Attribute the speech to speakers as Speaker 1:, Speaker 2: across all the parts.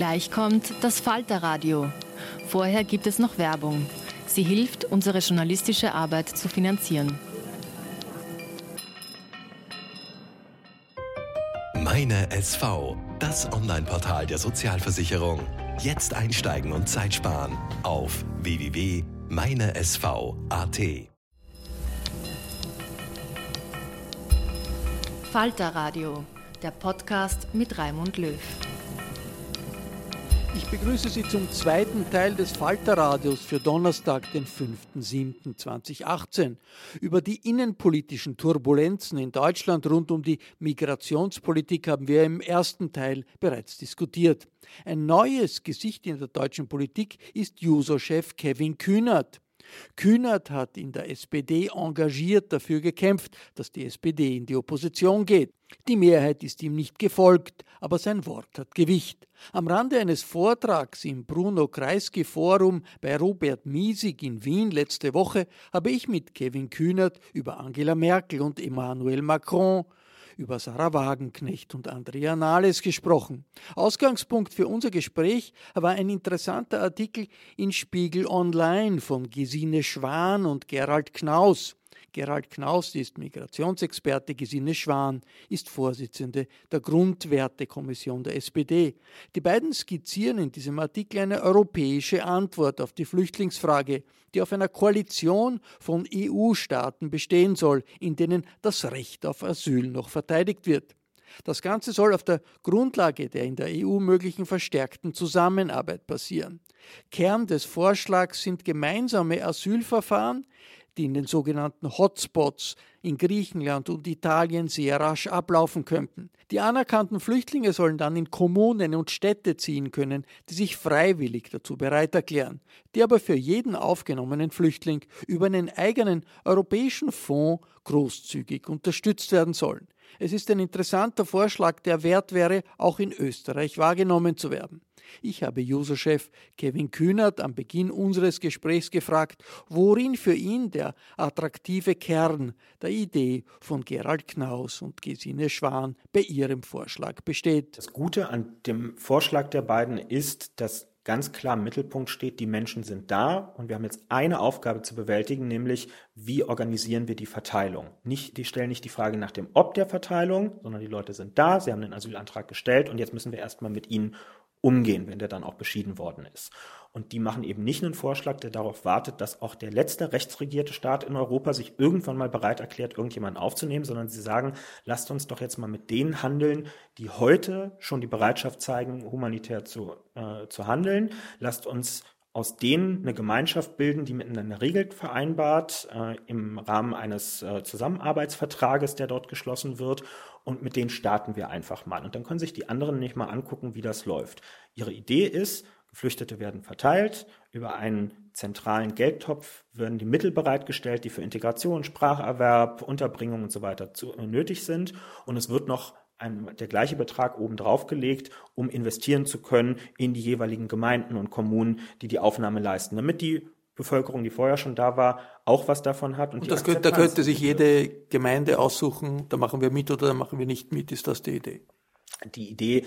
Speaker 1: Gleich kommt das Falterradio. Vorher gibt es noch Werbung. Sie hilft, unsere journalistische Arbeit zu finanzieren.
Speaker 2: Meine SV, das Online-Portal der Sozialversicherung. Jetzt einsteigen und Zeit sparen auf www.meinesv.at.
Speaker 1: Falterradio, der Podcast mit Raimund Löw.
Speaker 3: Ich begrüße Sie zum zweiten Teil des Falterradios für Donnerstag, den 5.7.2018. Über die innenpolitischen Turbulenzen in Deutschland rund um die Migrationspolitik haben wir im ersten Teil bereits diskutiert. Ein neues Gesicht in der deutschen Politik ist Juso-Chef Kevin Kühnert. Kühnert hat in der SPD engagiert dafür gekämpft, dass die SPD in die Opposition geht. Die Mehrheit ist ihm nicht gefolgt, aber sein Wort hat Gewicht. Am Rande eines Vortrags im Bruno Kreisky Forum bei Robert Miesig in Wien letzte Woche habe ich mit Kevin Kühnert über Angela Merkel und Emmanuel Macron über Sarah Wagenknecht und Andrea Nahles gesprochen. Ausgangspunkt für unser Gespräch war ein interessanter Artikel in Spiegel Online von Gesine Schwan und Gerald Knaus. Gerald Knaus ist Migrationsexperte, Gesine Schwan ist Vorsitzende der Grundwertekommission der SPD. Die beiden skizzieren in diesem Artikel eine europäische Antwort auf die Flüchtlingsfrage, die auf einer Koalition von EU-Staaten bestehen soll, in denen das Recht auf Asyl noch verteidigt wird. Das Ganze soll auf der Grundlage der in der EU möglichen verstärkten Zusammenarbeit passieren. Kern des Vorschlags sind gemeinsame Asylverfahren, die in den sogenannten Hotspots in Griechenland und Italien sehr rasch ablaufen könnten. Die anerkannten Flüchtlinge sollen dann in Kommunen und Städte ziehen können, die sich freiwillig dazu bereit erklären, die aber für jeden aufgenommenen Flüchtling über einen eigenen europäischen Fonds großzügig unterstützt werden sollen. Es ist ein interessanter Vorschlag, der wert wäre, auch in Österreich wahrgenommen zu werden. Ich habe User-Chef Kevin Kühnert am Beginn unseres Gesprächs gefragt, worin für ihn der attraktive Kern der Idee von Gerald Knaus und Gesine Schwan bei ihrem Vorschlag besteht.
Speaker 4: Das Gute an dem Vorschlag der beiden ist, dass ganz klar im Mittelpunkt steht, die Menschen sind da und wir haben jetzt eine Aufgabe zu bewältigen, nämlich wie organisieren wir die Verteilung. Nicht, die stellen nicht die Frage nach dem Ob der Verteilung, sondern die Leute sind da, sie haben den Asylantrag gestellt und jetzt müssen wir erstmal mit ihnen umgehen, wenn der dann auch beschieden worden ist. Und die machen eben nicht einen Vorschlag, der darauf wartet, dass auch der letzte rechtsregierte Staat in Europa sich irgendwann mal bereit erklärt, irgendjemanden aufzunehmen, sondern sie sagen, lasst uns doch jetzt mal mit denen handeln, die heute schon die Bereitschaft zeigen, humanitär zu, äh, zu handeln. Lasst uns aus denen eine Gemeinschaft bilden, die miteinander regelt vereinbart äh, im Rahmen eines äh, Zusammenarbeitsvertrages, der dort geschlossen wird. Und mit denen starten wir einfach mal. Und dann können sich die anderen nicht mal angucken, wie das läuft. Ihre Idee ist, Geflüchtete werden verteilt, über einen zentralen Geldtopf werden die Mittel bereitgestellt, die für Integration, Spracherwerb, Unterbringung und so weiter zu, äh, nötig sind. Und es wird noch ein, der gleiche Betrag obendrauf gelegt, um investieren zu können in die jeweiligen Gemeinden und Kommunen, die die Aufnahme leisten, damit die Bevölkerung, die vorher schon da war, auch was davon hat.
Speaker 3: Und, und das könnte, da könnte sich jede Gemeinde aussuchen, da machen wir mit oder da machen wir nicht mit. Ist das die Idee?
Speaker 4: Die Idee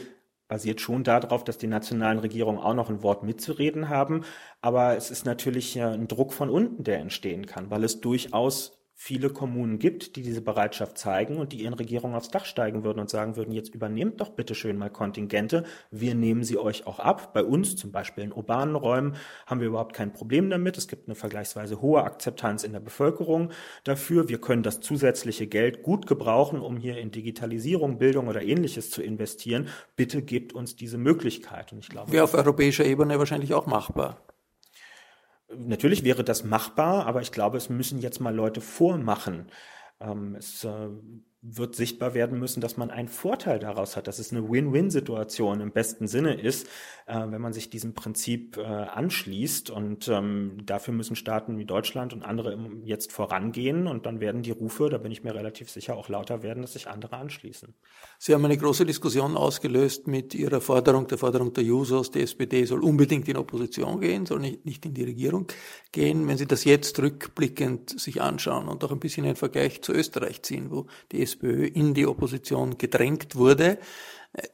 Speaker 4: basiert schon darauf, dass die nationalen Regierungen auch noch ein Wort mitzureden haben. Aber es ist natürlich ein Druck von unten, der entstehen kann, weil es durchaus viele Kommunen gibt, die diese Bereitschaft zeigen und die ihren Regierungen aufs Dach steigen würden und sagen würden, jetzt übernehmt doch bitte schön mal Kontingente, wir nehmen sie euch auch ab. Bei uns zum Beispiel in urbanen Räumen haben wir überhaupt kein Problem damit. Es gibt eine vergleichsweise hohe Akzeptanz in der Bevölkerung dafür. Wir können das zusätzliche Geld gut gebrauchen, um hier in Digitalisierung, Bildung oder ähnliches zu investieren. Bitte gebt uns diese Möglichkeit. Und ich glaube,
Speaker 3: wäre auf europäischer Ebene wahrscheinlich auch machbar.
Speaker 4: Natürlich wäre das machbar, aber ich glaube, es müssen jetzt mal Leute vormachen. Ähm, es äh, wird sichtbar werden müssen, dass man einen Vorteil daraus hat, dass es eine Win-Win-Situation im besten Sinne ist, äh, wenn man sich diesem Prinzip äh, anschließt. Und ähm, dafür müssen Staaten wie Deutschland und andere jetzt vorangehen. Und dann werden die Rufe, da bin ich mir relativ sicher, auch lauter werden, dass sich andere anschließen.
Speaker 3: Sie haben eine große Diskussion ausgelöst mit Ihrer Forderung, der Forderung der Jusos, die SPD soll unbedingt in Opposition gehen, soll nicht, nicht in die Regierung gehen. Wenn Sie das jetzt rückblickend sich anschauen und auch ein bisschen einen Vergleich zu Österreich ziehen, wo die SPÖ in die Opposition gedrängt wurde.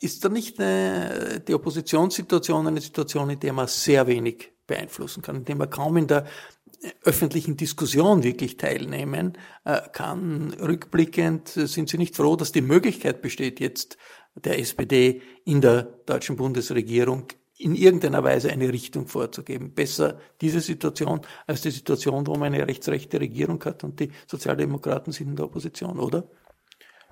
Speaker 3: Ist da nicht eine, die Oppositionssituation eine Situation, in der man sehr wenig beeinflussen kann, in der man kaum in der öffentlichen Diskussion wirklich teilnehmen äh, kann? Rückblickend sind Sie nicht froh, dass die Möglichkeit besteht, jetzt der SPD in der deutschen Bundesregierung in irgendeiner Weise eine Richtung vorzugeben. Besser diese Situation als die Situation, wo man eine rechtsrechte Regierung hat und die Sozialdemokraten sind in der Opposition, oder?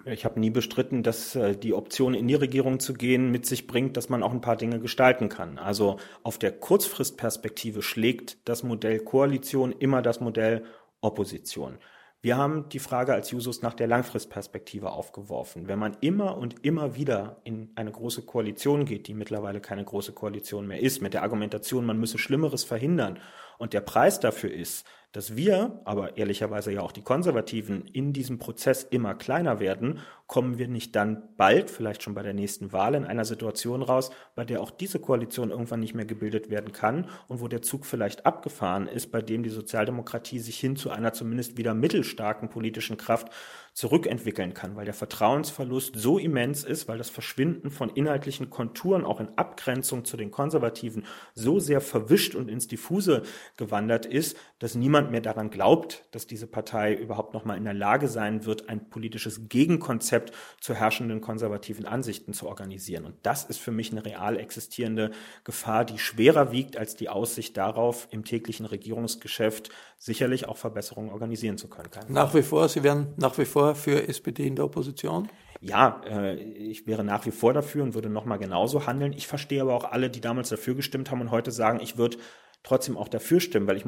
Speaker 4: Ich habe nie bestritten, dass äh, die Option, in die Regierung zu gehen, mit sich bringt, dass man auch ein paar Dinge gestalten kann. Also auf der Kurzfristperspektive schlägt das Modell Koalition immer das Modell Opposition. Wir haben die Frage als Jusos nach der Langfristperspektive aufgeworfen. Wenn man immer und immer wieder in eine große Koalition geht, die mittlerweile keine große Koalition mehr ist, mit der Argumentation, man müsse Schlimmeres verhindern und der Preis dafür ist, dass wir, aber ehrlicherweise ja auch die Konservativen, in diesem Prozess immer kleiner werden, kommen wir nicht dann bald, vielleicht schon bei der nächsten Wahl, in einer Situation raus, bei der auch diese Koalition irgendwann nicht mehr gebildet werden kann und wo der Zug vielleicht abgefahren ist, bei dem die Sozialdemokratie sich hin zu einer zumindest wieder mittelstarken politischen Kraft zurückentwickeln kann, weil der Vertrauensverlust so immens ist, weil das Verschwinden von inhaltlichen Konturen auch in Abgrenzung zu den Konservativen so sehr verwischt und ins Diffuse gewandert ist, dass niemand mehr daran glaubt, dass diese Partei überhaupt noch mal in der Lage sein wird, ein politisches Gegenkonzept zu herrschenden konservativen Ansichten zu organisieren. Und das ist für mich eine real existierende Gefahr, die schwerer wiegt als die Aussicht darauf, im täglichen Regierungsgeschäft sicherlich auch Verbesserungen organisieren zu können.
Speaker 3: Nach wie vor, Sie werden nach wie vor für SPD in der Opposition?
Speaker 4: Ja, äh, ich wäre nach wie vor dafür und würde nochmal genauso handeln. Ich verstehe aber auch alle, die damals dafür gestimmt haben und heute sagen, ich würde trotzdem auch dafür stimmen, weil ich,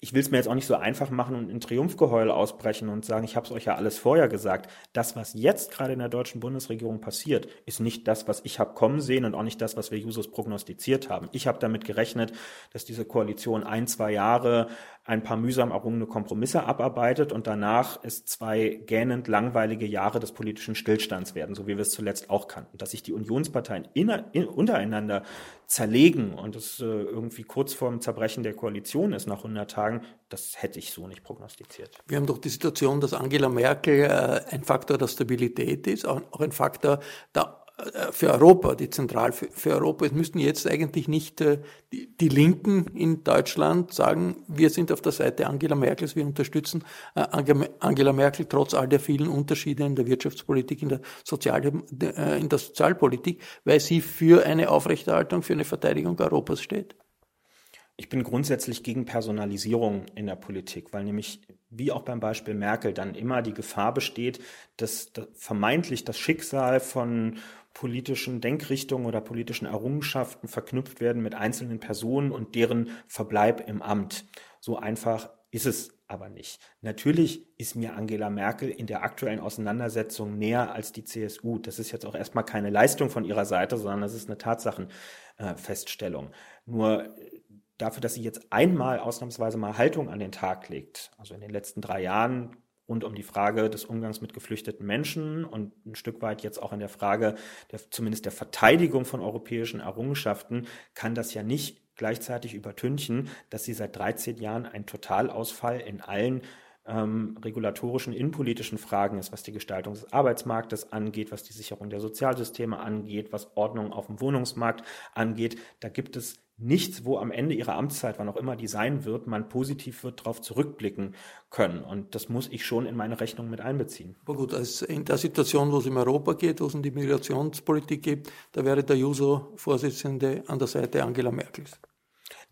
Speaker 4: ich will es mir jetzt auch nicht so einfach machen und in Triumphgeheul ausbrechen und sagen, ich habe es euch ja alles vorher gesagt. Das, was jetzt gerade in der deutschen Bundesregierung passiert, ist nicht das, was ich habe kommen sehen und auch nicht das, was wir Jusos prognostiziert haben. Ich habe damit gerechnet, dass diese Koalition ein, zwei Jahre ein paar mühsam errungene Kompromisse abarbeitet und danach es zwei gähnend langweilige Jahre des politischen Stillstands werden, so wie wir es zuletzt auch kannten. Dass sich die Unionsparteien in, in, untereinander zerlegen und es äh, irgendwie kurz vorm Zerbrechen der Koalition ist nach 100 Tagen, das hätte ich so nicht prognostiziert.
Speaker 3: Wir haben doch die Situation, dass Angela Merkel äh, ein Faktor der Stabilität ist, auch, auch ein Faktor der für Europa, die zentral für, für Europa. Es müssten jetzt eigentlich nicht äh, die, die, Linken in Deutschland sagen, wir sind auf der Seite Angela Merkels, wir unterstützen äh, Angela Merkel trotz all der vielen Unterschiede in der Wirtschaftspolitik, in der, Sozial, äh, in der Sozialpolitik, weil sie für eine Aufrechterhaltung, für eine Verteidigung Europas steht.
Speaker 4: Ich bin grundsätzlich gegen Personalisierung in der Politik, weil nämlich wie auch beim Beispiel Merkel dann immer die Gefahr besteht, dass vermeintlich das Schicksal von politischen Denkrichtungen oder politischen Errungenschaften verknüpft werden mit einzelnen Personen und deren Verbleib im Amt. So einfach ist es aber nicht. Natürlich ist mir Angela Merkel in der aktuellen Auseinandersetzung näher als die CSU. Das ist jetzt auch erstmal keine Leistung von ihrer Seite, sondern das ist eine Tatsache. äh, Feststellung. Nur dafür, dass sie jetzt einmal ausnahmsweise mal Haltung an den Tag legt, also in den letzten drei Jahren rund um die Frage des Umgangs mit geflüchteten Menschen und ein Stück weit jetzt auch in der Frage der, zumindest der Verteidigung von europäischen Errungenschaften, kann das ja nicht gleichzeitig übertünchen, dass sie seit 13 Jahren ein Totalausfall in allen ähm, regulatorischen, innenpolitischen Fragen ist, was die Gestaltung des Arbeitsmarktes angeht, was die Sicherung der Sozialsysteme angeht, was Ordnung auf dem Wohnungsmarkt angeht. Da gibt es nichts, wo am Ende ihrer Amtszeit, wann auch immer die sein wird, man positiv wird darauf zurückblicken können. Und das muss ich schon in meine Rechnung mit einbeziehen.
Speaker 3: Aber gut, also in der Situation, wo es um Europa geht, wo es um die Migrationspolitik geht, da wäre der Juso-Vorsitzende an der Seite Angela Merkels.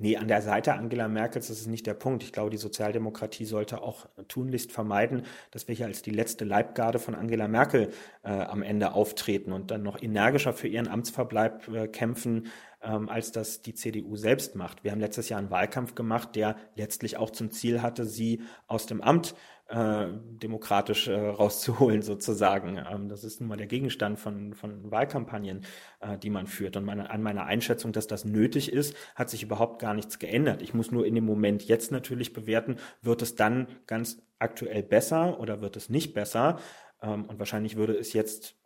Speaker 4: Nee, an der Seite Angela Merkels das ist nicht der Punkt. Ich glaube, die Sozialdemokratie sollte auch tunlichst vermeiden, dass wir hier als die letzte Leibgarde von Angela Merkel äh, am Ende auftreten und dann noch energischer für ihren Amtsverbleib äh, kämpfen, ähm, als das die CDU selbst macht. Wir haben letztes Jahr einen Wahlkampf gemacht, der letztlich auch zum Ziel hatte, sie aus dem Amt äh, demokratisch äh, rauszuholen, sozusagen. Ähm, das ist nun mal der Gegenstand von, von Wahlkampagnen, äh, die man führt. Und meine, an meiner Einschätzung, dass das nötig ist, hat sich überhaupt gar nichts geändert. Ich muss nur in dem Moment jetzt natürlich bewerten, wird es dann ganz aktuell besser oder wird es nicht besser? Ähm, und wahrscheinlich würde es jetzt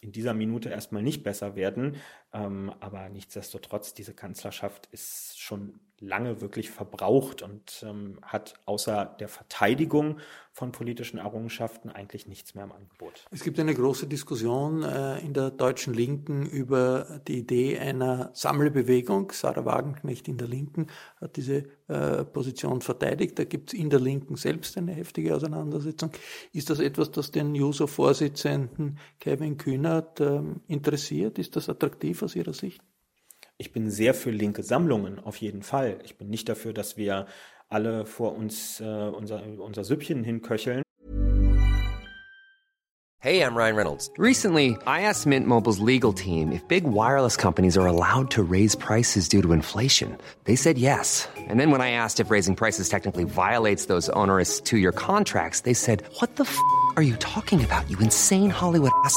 Speaker 4: in dieser Minute erstmal nicht besser werden. Ähm, aber nichtsdestotrotz, diese Kanzlerschaft ist schon lange wirklich verbraucht und ähm, hat außer der Verteidigung von politischen Errungenschaften eigentlich nichts mehr im Angebot.
Speaker 3: Es gibt eine große Diskussion äh, in der deutschen Linken über die Idee einer Sammelbewegung. Sarah Wagenknecht in der Linken hat diese äh, Position verteidigt. Da gibt es in der Linken selbst eine heftige Auseinandersetzung. Ist das etwas, das den Juso-Vorsitzenden Kevin Kühnert äh, interessiert? Ist das attraktiv aus Ihrer Sicht?
Speaker 4: Ich bin sehr für linke Sammlungen, auf jeden Fall. Ich bin nicht dafür, dass wir alle vor uns äh, unser, unser Süppchen hinköcheln.
Speaker 5: Hey, I'm Ryan Reynolds. Recently, I asked Mint Mobile's legal team if big wireless companies are allowed to raise prices due to inflation. They said yes. And then when I asked if raising prices technically violates those onerous two-year contracts, they said, "What the f*** are you talking about? You insane Hollywood ass."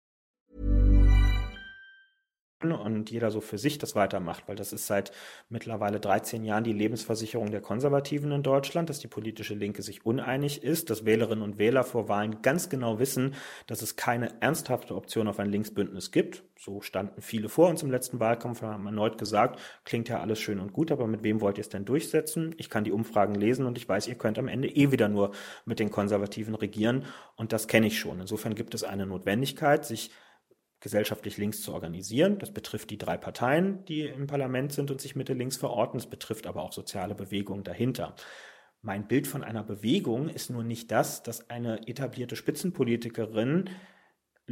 Speaker 4: und jeder so für sich das weitermacht, weil das ist seit mittlerweile 13 Jahren die Lebensversicherung der Konservativen in Deutschland, dass die politische Linke sich uneinig ist, dass Wählerinnen und Wähler vor Wahlen ganz genau wissen, dass es keine ernsthafte Option auf ein Linksbündnis gibt. So standen viele vor uns im letzten Wahlkampf, haben erneut gesagt, klingt ja alles schön und gut, aber mit wem wollt ihr es denn durchsetzen? Ich kann die Umfragen lesen und ich weiß, ihr könnt am Ende eh wieder nur mit den Konservativen regieren und das kenne ich schon. Insofern gibt es eine Notwendigkeit, sich gesellschaftlich links zu organisieren. Das betrifft die drei Parteien, die im Parlament sind und sich Mitte links verorten. Es betrifft aber auch soziale Bewegungen dahinter. Mein Bild von einer Bewegung ist nur nicht das, dass eine etablierte Spitzenpolitikerin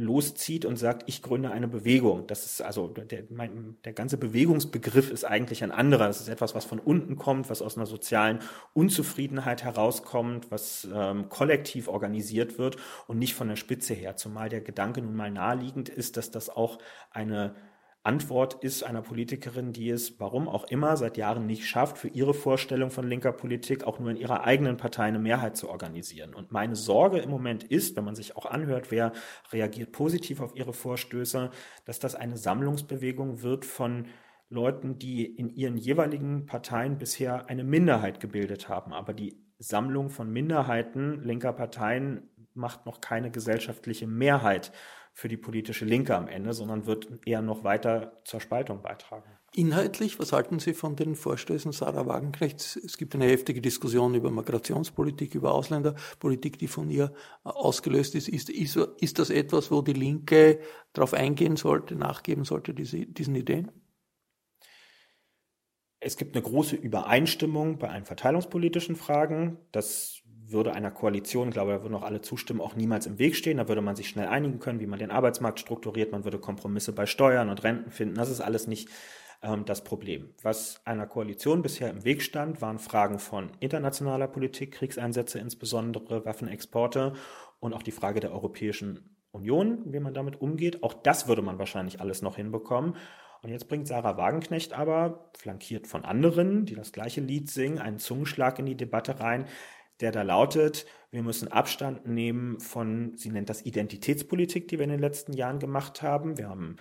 Speaker 4: loszieht und sagt, ich gründe eine Bewegung. Das ist also der, mein, der ganze Bewegungsbegriff ist eigentlich ein anderer. Das ist etwas, was von unten kommt, was aus einer sozialen Unzufriedenheit herauskommt, was ähm, kollektiv organisiert wird und nicht von der Spitze her. Zumal der Gedanke nun mal naheliegend ist, dass das auch eine Antwort ist einer Politikerin, die es, warum auch immer, seit Jahren nicht schafft, für ihre Vorstellung von linker Politik auch nur in ihrer eigenen Partei eine Mehrheit zu organisieren. Und meine Sorge im Moment ist, wenn man sich auch anhört, wer reagiert positiv auf ihre Vorstöße, dass das eine Sammlungsbewegung wird von Leuten, die in ihren jeweiligen Parteien bisher eine Minderheit gebildet haben. Aber die Sammlung von Minderheiten linker Parteien macht noch keine gesellschaftliche Mehrheit für die politische Linke am Ende, sondern wird eher noch weiter zur Spaltung beitragen.
Speaker 3: Inhaltlich, was halten Sie von den Vorstößen Sarah Wagenknechts? Es gibt eine heftige Diskussion über Migrationspolitik, über Ausländerpolitik, die von ihr ausgelöst ist. Ist, ist, ist das etwas, wo die Linke darauf eingehen sollte, nachgeben sollte, diese, diesen Ideen?
Speaker 4: Es gibt eine große Übereinstimmung bei allen verteilungspolitischen Fragen. Das würde einer Koalition, glaube da würden auch alle zustimmen, auch niemals im Weg stehen. Da würde man sich schnell einigen können, wie man den Arbeitsmarkt strukturiert. Man würde Kompromisse bei Steuern und Renten finden. Das ist alles nicht ähm, das Problem. Was einer Koalition bisher im Weg stand, waren Fragen von internationaler Politik, Kriegseinsätze insbesondere, Waffenexporte und auch die Frage der Europäischen Union, wie man damit umgeht. Auch das würde man wahrscheinlich alles noch hinbekommen. Und jetzt bringt Sarah Wagenknecht aber, flankiert von anderen, die das gleiche Lied singen, einen Zungenschlag in die Debatte rein, der da lautet, wir müssen Abstand nehmen von, sie nennt das Identitätspolitik, die wir in den letzten Jahren gemacht haben. Wir haben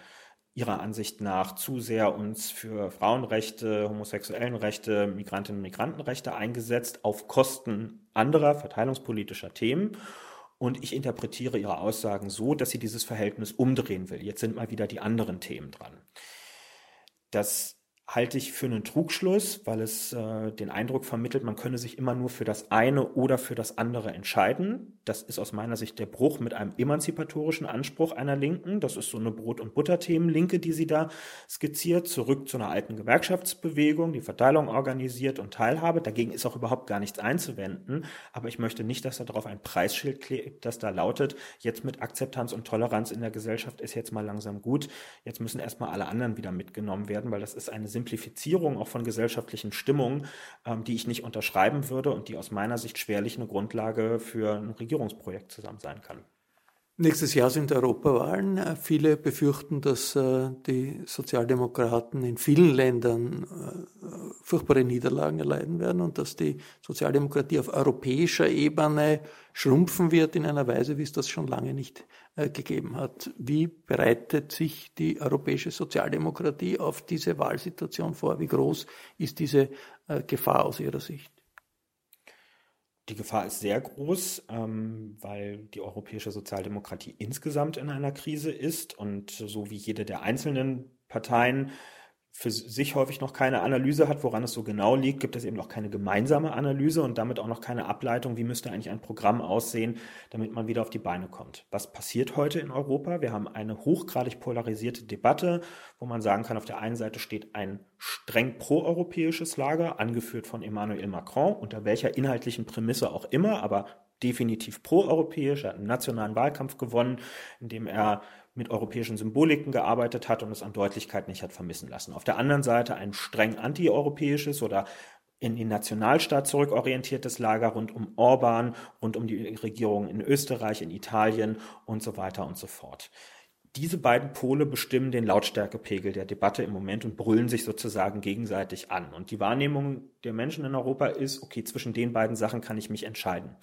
Speaker 4: ihrer Ansicht nach zu sehr uns für Frauenrechte, homosexuellen Rechte, Migrantinnen und Migrantenrechte eingesetzt auf Kosten anderer verteilungspolitischer Themen. Und ich interpretiere ihre Aussagen so, dass sie dieses Verhältnis umdrehen will. Jetzt sind mal wieder die anderen Themen dran. Das halte ich für einen Trugschluss, weil es äh, den Eindruck vermittelt, man könne sich immer nur für das eine oder für das andere entscheiden. Das ist aus meiner Sicht der Bruch mit einem emanzipatorischen Anspruch einer Linken. Das ist so eine Brot- und Butterthemen-Linke, die sie da skizziert, zurück zu einer alten Gewerkschaftsbewegung, die Verteilung organisiert und Teilhabe. Dagegen ist auch überhaupt gar nichts einzuwenden. Aber ich möchte nicht, dass da drauf ein Preisschild klebt, das da lautet, jetzt mit Akzeptanz und Toleranz in der Gesellschaft ist jetzt mal langsam gut. Jetzt müssen erstmal alle anderen wieder mitgenommen werden, weil das ist eine Simplifizierung auch von gesellschaftlichen Stimmungen, ähm, die ich nicht unterschreiben würde und die aus meiner Sicht schwerlich eine Grundlage für ein Regierungsprojekt zusammen sein kann.
Speaker 3: Nächstes Jahr sind Europawahlen. Äh, viele befürchten, dass äh, die Sozialdemokraten in vielen Ländern äh, furchtbare Niederlagen erleiden werden und dass die Sozialdemokratie auf europäischer Ebene schrumpfen wird in einer Weise, wie es das schon lange nicht gegeben hat. Wie bereitet sich die europäische Sozialdemokratie auf diese Wahlsituation vor? Wie groß ist diese Gefahr aus Ihrer Sicht?
Speaker 4: Die Gefahr ist sehr groß, ähm, weil die europäische Sozialdemokratie insgesamt in einer Krise ist und so wie jede der einzelnen Parteien für sich häufig noch keine Analyse hat, woran es so genau liegt, gibt es eben noch keine gemeinsame Analyse und damit auch noch keine Ableitung, wie müsste eigentlich ein Programm aussehen, damit man wieder auf die Beine kommt. Was passiert heute in Europa? Wir haben eine hochgradig polarisierte Debatte, wo man sagen kann, auf der einen Seite steht ein streng proeuropäisches Lager, angeführt von Emmanuel Macron, unter welcher inhaltlichen Prämisse auch immer, aber definitiv proeuropäisch. Er hat einen nationalen Wahlkampf gewonnen, indem er mit europäischen Symboliken gearbeitet hat und es an Deutlichkeit nicht hat vermissen lassen. Auf der anderen Seite ein streng antieuropäisches oder in den Nationalstaat zurückorientiertes Lager rund um Orban, rund um die Regierung in Österreich, in Italien und so weiter und so fort. Diese beiden Pole bestimmen den Lautstärkepegel der Debatte im Moment und brüllen sich sozusagen gegenseitig an. Und die Wahrnehmung der Menschen in Europa ist, okay, zwischen den beiden Sachen kann ich mich entscheiden.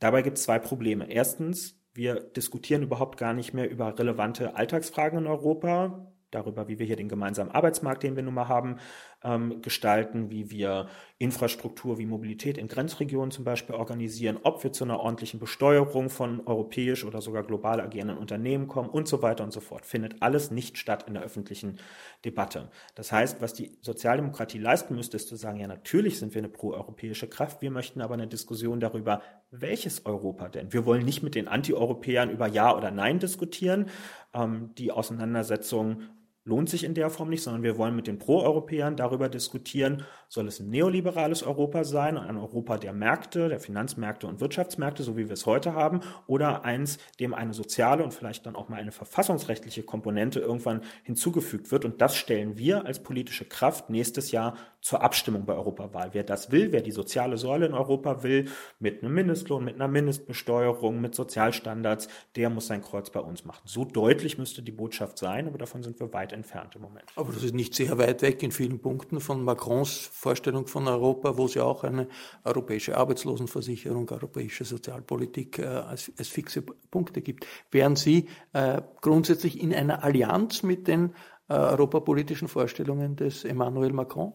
Speaker 4: Dabei gibt es zwei Probleme. Erstens, wir diskutieren überhaupt gar nicht mehr über relevante Alltagsfragen in Europa, darüber, wie wir hier den gemeinsamen Arbeitsmarkt, den wir nun mal haben, ähm, gestalten, wie wir Infrastruktur wie Mobilität in Grenzregionen zum Beispiel organisieren, ob wir zu einer ordentlichen Besteuerung von europäisch oder sogar global agierenden Unternehmen kommen und so weiter und so fort. Findet alles nicht statt in der öffentlichen Debatte. Das heißt, was die Sozialdemokratie leisten müsste, ist zu sagen, ja, natürlich sind wir eine proeuropäische Kraft, wir möchten aber eine Diskussion darüber, welches Europa denn? Wir wollen nicht mit den Antieuropäern über Ja oder Nein diskutieren. Ähm, die Auseinandersetzung lohnt sich in der Form nicht, sondern wir wollen mit den Pro-Europäern darüber diskutieren, soll es ein neoliberales Europa sein, ein Europa der Märkte, der Finanzmärkte und Wirtschaftsmärkte, so wie wir es heute haben, oder eins, dem eine soziale und vielleicht dann auch mal eine verfassungsrechtliche Komponente irgendwann hinzugefügt wird. Und das stellen wir als politische Kraft nächstes Jahr zur Abstimmung bei Europawahl. Wer das will, wer die soziale Säule in Europa will, mit einem Mindestlohn, mit einer Mindestbesteuerung, mit Sozialstandards, der muss sein Kreuz bei uns machen. So deutlich müsste die Botschaft sein, aber davon sind wir weit entfernt im Moment.
Speaker 3: Aber das ist nicht sehr weit weg in vielen Punkten von Macrons Vorstellung von Europa, wo ja auch eine europäische Arbeitslosenversicherung, europäische Sozialpolitik äh, als, als, fixe Punkte gibt. Wären Sie äh, grundsätzlich in einer Allianz mit den äh, europapolitischen Vorstellungen des Emmanuel Macron?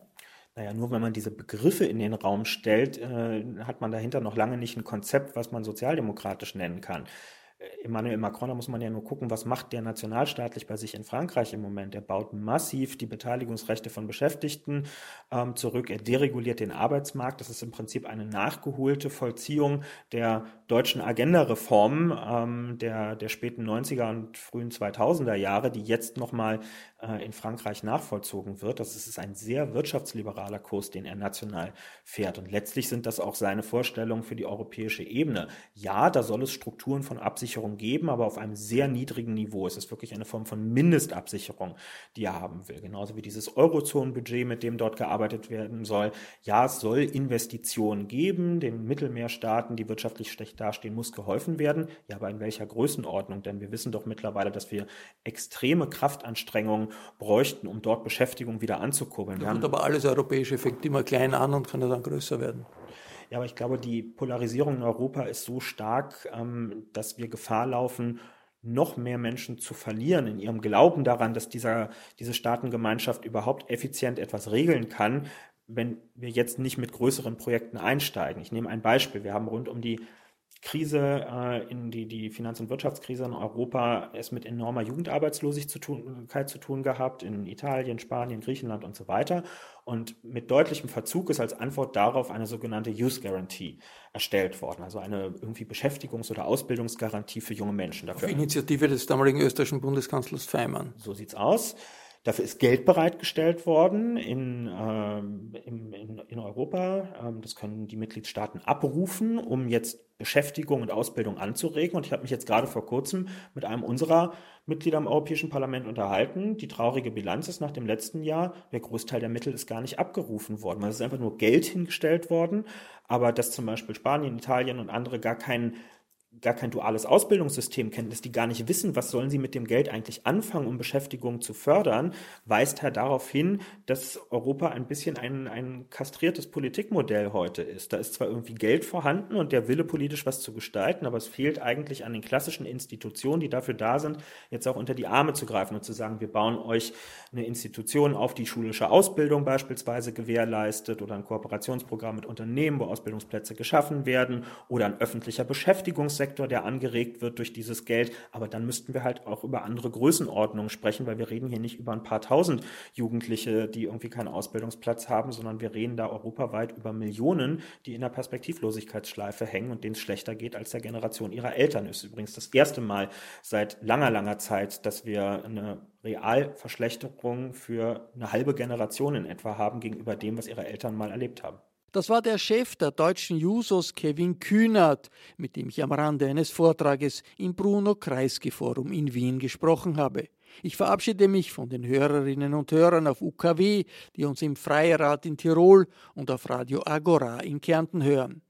Speaker 4: Naja, nur wenn man diese Begriffe in den Raum stellt, äh, hat man dahinter noch lange nicht ein Konzept, was man sozialdemokratisch nennen kann. Emmanuel Macron, da muss man ja nur gucken, was macht der nationalstaatlich bei sich in Frankreich im Moment. Er baut massiv die Beteiligungsrechte von Beschäftigten ähm, zurück. Er dereguliert den Arbeitsmarkt. Das ist im Prinzip eine nachgeholte Vollziehung der deutschen Agenda-Reformen ähm, der, der späten 90er und frühen 2000er Jahre, die jetzt nochmal äh, in Frankreich nachvollzogen wird. Das ist ein sehr wirtschaftsliberaler Kurs, den er national fährt. Und letztlich sind das auch seine Vorstellungen für die europäische Ebene. Ja, da soll es Strukturen von Absicherung geben, aber auf einem sehr niedrigen Niveau. Es ist wirklich eine Form von Mindestabsicherung, die er haben will. Genauso wie dieses Eurozonenbudget, mit dem dort gearbeitet werden soll. Ja, es soll Investitionen geben. Den Mittelmeerstaaten, die wirtschaftlich schlecht dastehen, muss geholfen werden. Ja, aber in welcher Größenordnung? Denn wir wissen doch mittlerweile, dass wir extreme Kraftanstrengungen bräuchten, um dort Beschäftigung wieder anzukurbeln.
Speaker 3: Da aber alles europäische fängt immer klein an und kann dann größer werden.
Speaker 4: Ja, aber ich glaube, die Polarisierung in Europa ist so stark, ähm, dass wir Gefahr laufen, noch mehr Menschen zu verlieren in ihrem Glauben daran, dass dieser, diese Staatengemeinschaft überhaupt effizient etwas regeln kann, wenn wir jetzt nicht mit größeren Projekten einsteigen. Ich nehme ein Beispiel. Wir haben rund um die Krise, äh, in die, die Finanz- und Wirtschaftskrise in Europa es mit enormer Jugendarbeitslosigkeit zu tun gehabt, in Italien, Spanien, Griechenland und so weiter. Und mit deutlichem Verzug ist als Antwort darauf eine sogenannte Youth Guarantee erstellt worden, also eine irgendwie Beschäftigungs- oder Ausbildungsgarantie für junge Menschen.
Speaker 3: Dafür Auf Initiative des damaligen österreichischen Bundeskanzlers Feimann.
Speaker 4: So sieht's aus. Dafür ist Geld bereitgestellt worden in, ähm, in, in, in Europa. Ähm, das können die Mitgliedstaaten abrufen, um jetzt Beschäftigung und Ausbildung anzuregen. Und ich habe mich jetzt gerade vor kurzem mit einem unserer Mitglieder im Europäischen Parlament unterhalten. Die traurige Bilanz ist nach dem letzten Jahr, der Großteil der Mittel ist gar nicht abgerufen worden. Es ist einfach nur Geld hingestellt worden, aber dass zum Beispiel Spanien, Italien und andere gar keinen gar kein duales Ausbildungssystem kennen, dass die gar nicht wissen, was sollen sie mit dem Geld eigentlich anfangen, um Beschäftigung zu fördern, weist halt darauf hin, dass Europa ein bisschen ein, ein kastriertes Politikmodell heute ist. Da ist zwar irgendwie Geld vorhanden und der Wille, politisch was zu gestalten, aber es fehlt eigentlich an den klassischen Institutionen, die dafür da sind, jetzt auch unter die Arme zu greifen und zu sagen, wir bauen euch eine Institution auf, die schulische Ausbildung beispielsweise gewährleistet oder ein Kooperationsprogramm mit Unternehmen, wo Ausbildungsplätze geschaffen werden oder ein öffentlicher Beschäftigungssektor, Sektor, der angeregt wird durch dieses Geld. Aber dann müssten wir halt auch über andere Größenordnungen sprechen, weil wir reden hier nicht über ein paar tausend Jugendliche, die irgendwie keinen Ausbildungsplatz haben, sondern wir reden da europaweit über Millionen, die in der Perspektivlosigkeitsschleife hängen und denen es schlechter geht als der Generation ihrer Eltern. Ist übrigens das erste Mal seit langer, langer Zeit, dass wir eine Realverschlechterung für eine halbe Generation in etwa haben gegenüber dem, was ihre Eltern mal erlebt haben.
Speaker 3: Das war der Chef der deutschen Jusos, Kevin Kühnert, mit dem ich am Rande eines Vortrages im Bruno-Kreisky-Forum in Wien gesprochen habe. Ich verabschiede mich von den Hörerinnen und Hörern auf UKW, die uns im Freirat in Tirol und auf Radio Agora in Kärnten hören.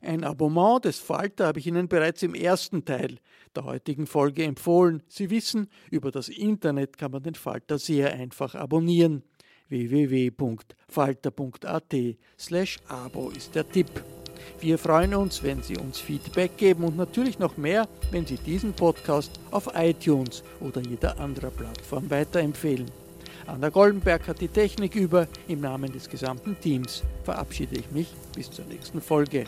Speaker 3: Ein Abonnement des Falter habe ich Ihnen bereits im ersten Teil der heutigen Folge empfohlen. Sie wissen, über das Internet kann man den Falter sehr einfach abonnieren www.falter.at slash abo ist der Tipp. Wir freuen uns, wenn Sie uns Feedback geben und natürlich noch mehr, wenn Sie diesen Podcast auf iTunes oder jeder anderen Plattform weiterempfehlen. Anna Goldenberg hat die Technik über. Im Namen des gesamten Teams verabschiede ich mich bis zur nächsten Folge.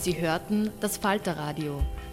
Speaker 1: Sie hörten das Falterradio